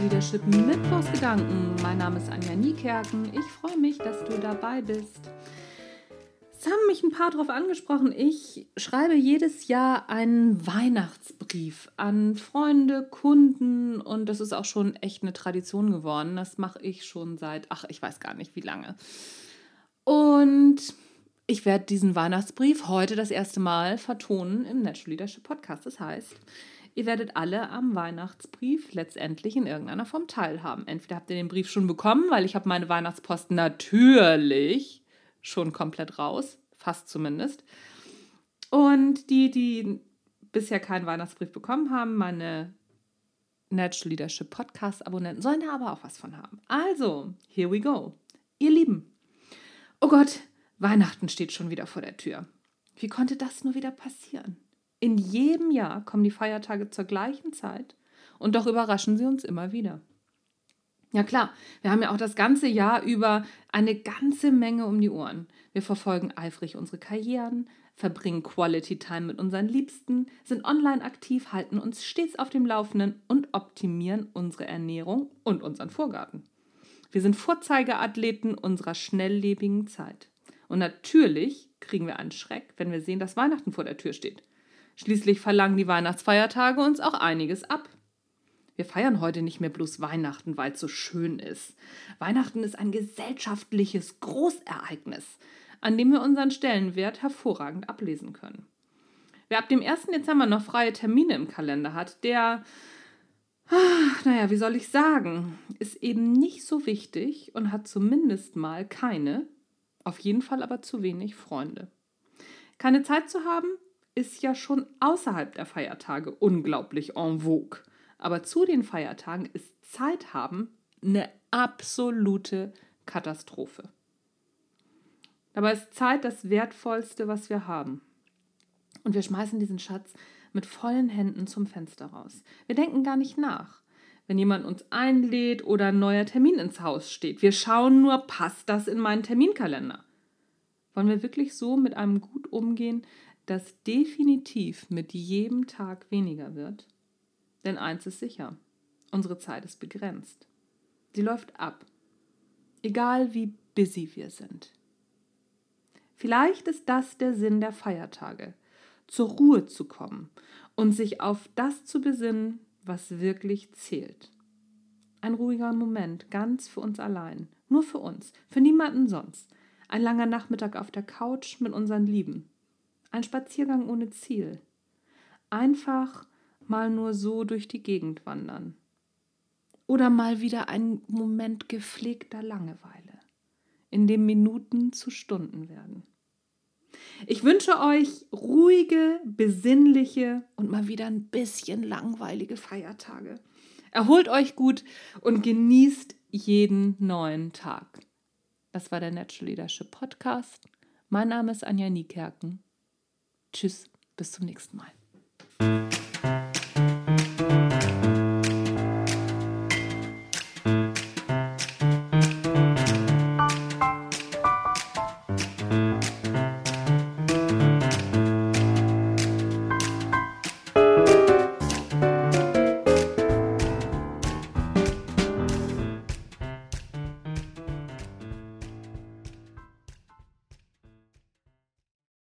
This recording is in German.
Leadership Mittwochsgedanken. Mein Name ist Anja Niekerken. Ich freue mich, dass du dabei bist. Es haben mich ein paar darauf angesprochen. Ich schreibe jedes Jahr einen Weihnachtsbrief an Freunde, Kunden und das ist auch schon echt eine Tradition geworden. Das mache ich schon seit, ach, ich weiß gar nicht wie lange. Und ich werde diesen Weihnachtsbrief heute das erste Mal vertonen im Natural Leadership Podcast. Das heißt, Ihr werdet alle am Weihnachtsbrief letztendlich in irgendeiner Form teilhaben. Entweder habt ihr den Brief schon bekommen, weil ich habe meine Weihnachtspost natürlich schon komplett raus, fast zumindest. Und die, die bisher keinen Weihnachtsbrief bekommen haben, meine Natural Leadership Podcast Abonnenten, sollen da aber auch was von haben. Also, here we go. Ihr Lieben. Oh Gott, Weihnachten steht schon wieder vor der Tür. Wie konnte das nur wieder passieren? In jedem Jahr kommen die Feiertage zur gleichen Zeit und doch überraschen sie uns immer wieder. Ja klar, wir haben ja auch das ganze Jahr über eine ganze Menge um die Ohren. Wir verfolgen eifrig unsere Karrieren, verbringen Quality Time mit unseren Liebsten, sind online aktiv, halten uns stets auf dem Laufenden und optimieren unsere Ernährung und unseren Vorgarten. Wir sind Vorzeigeathleten unserer schnelllebigen Zeit. Und natürlich kriegen wir einen Schreck, wenn wir sehen, dass Weihnachten vor der Tür steht. Schließlich verlangen die Weihnachtsfeiertage uns auch einiges ab. Wir feiern heute nicht mehr bloß Weihnachten, weil es so schön ist. Weihnachten ist ein gesellschaftliches Großereignis, an dem wir unseren Stellenwert hervorragend ablesen können. Wer ab dem 1. Dezember noch freie Termine im Kalender hat, der, ach, naja, wie soll ich sagen, ist eben nicht so wichtig und hat zumindest mal keine, auf jeden Fall aber zu wenig Freunde. Keine Zeit zu haben, ist ja schon außerhalb der Feiertage unglaublich en vogue. Aber zu den Feiertagen ist Zeit haben eine absolute Katastrophe. Dabei ist Zeit das Wertvollste, was wir haben. Und wir schmeißen diesen Schatz mit vollen Händen zum Fenster raus. Wir denken gar nicht nach, wenn jemand uns einlädt oder ein neuer Termin ins Haus steht. Wir schauen nur, passt das in meinen Terminkalender? Wollen wir wirklich so mit einem Gut umgehen, das definitiv mit jedem Tag weniger wird. Denn eins ist sicher, unsere Zeit ist begrenzt. Sie läuft ab, egal wie busy wir sind. Vielleicht ist das der Sinn der Feiertage, zur Ruhe zu kommen und sich auf das zu besinnen, was wirklich zählt. Ein ruhiger Moment, ganz für uns allein, nur für uns, für niemanden sonst. Ein langer Nachmittag auf der Couch mit unseren Lieben. Ein Spaziergang ohne Ziel. Einfach mal nur so durch die Gegend wandern. Oder mal wieder ein Moment gepflegter Langeweile, in dem Minuten zu Stunden werden. Ich wünsche euch ruhige, besinnliche und mal wieder ein bisschen langweilige Feiertage. Erholt euch gut und genießt jeden neuen Tag. Das war der Natural Leadership Podcast. Mein Name ist Anja Niekerken. Tschüss, bis zum nächsten Mal.